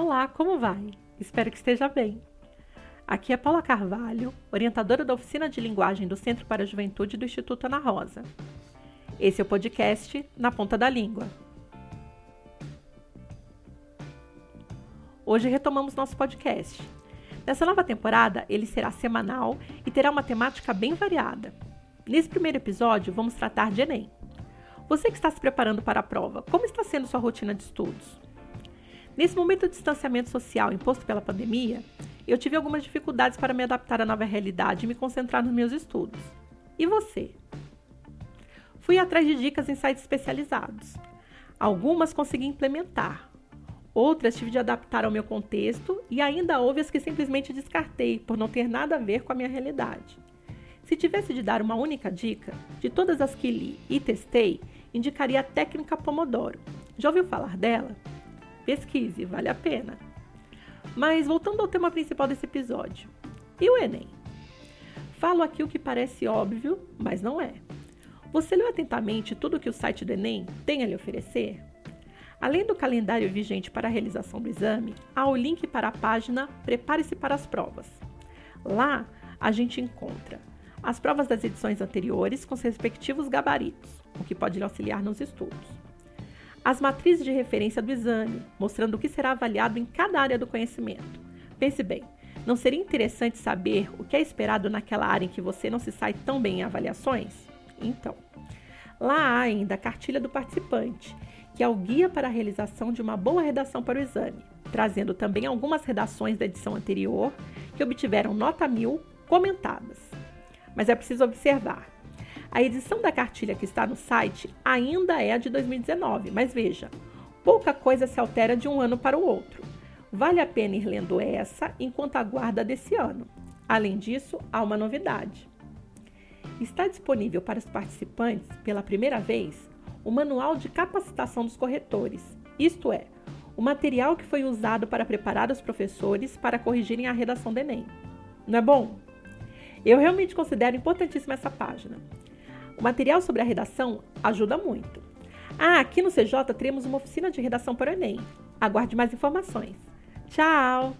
Olá, como vai? Espero que esteja bem. Aqui é Paula Carvalho, orientadora da oficina de linguagem do Centro para a Juventude do Instituto Ana Rosa. Esse é o podcast Na Ponta da Língua. Hoje retomamos nosso podcast. Nessa nova temporada, ele será semanal e terá uma temática bem variada. Nesse primeiro episódio, vamos tratar de Enem. Você que está se preparando para a prova, como está sendo sua rotina de estudos? Nesse momento de distanciamento social imposto pela pandemia, eu tive algumas dificuldades para me adaptar à nova realidade e me concentrar nos meus estudos. E você? Fui atrás de dicas em sites especializados. Algumas consegui implementar, outras tive de adaptar ao meu contexto e ainda houve as que simplesmente descartei por não ter nada a ver com a minha realidade. Se tivesse de dar uma única dica, de todas as que li e testei, indicaria a técnica Pomodoro. Já ouviu falar dela? Pesquise, vale a pena. Mas voltando ao tema principal desse episódio. E o Enem? Falo aqui o que parece óbvio, mas não é. Você leu atentamente tudo o que o site do Enem tem a lhe oferecer? Além do calendário vigente para a realização do exame, há o link para a página Prepare-se para as provas. Lá a gente encontra as provas das edições anteriores com seus respectivos gabaritos, o que pode lhe auxiliar nos estudos. As matrizes de referência do exame, mostrando o que será avaliado em cada área do conhecimento. Pense bem, não seria interessante saber o que é esperado naquela área em que você não se sai tão bem em avaliações? Então, lá há ainda a cartilha do participante, que é o guia para a realização de uma boa redação para o exame, trazendo também algumas redações da edição anterior que obtiveram nota mil comentadas. Mas é preciso observar. A edição da cartilha que está no site ainda é a de 2019, mas veja, pouca coisa se altera de um ano para o outro. Vale a pena ir lendo essa enquanto aguarda desse ano. Além disso, há uma novidade. Está disponível para os participantes, pela primeira vez, o Manual de Capacitação dos Corretores, isto é, o material que foi usado para preparar os professores para corrigirem a redação do Enem. Não é bom? Eu realmente considero importantíssima essa página. O material sobre a redação ajuda muito. Ah, aqui no CJ teremos uma oficina de redação para o Enem. Aguarde mais informações. Tchau!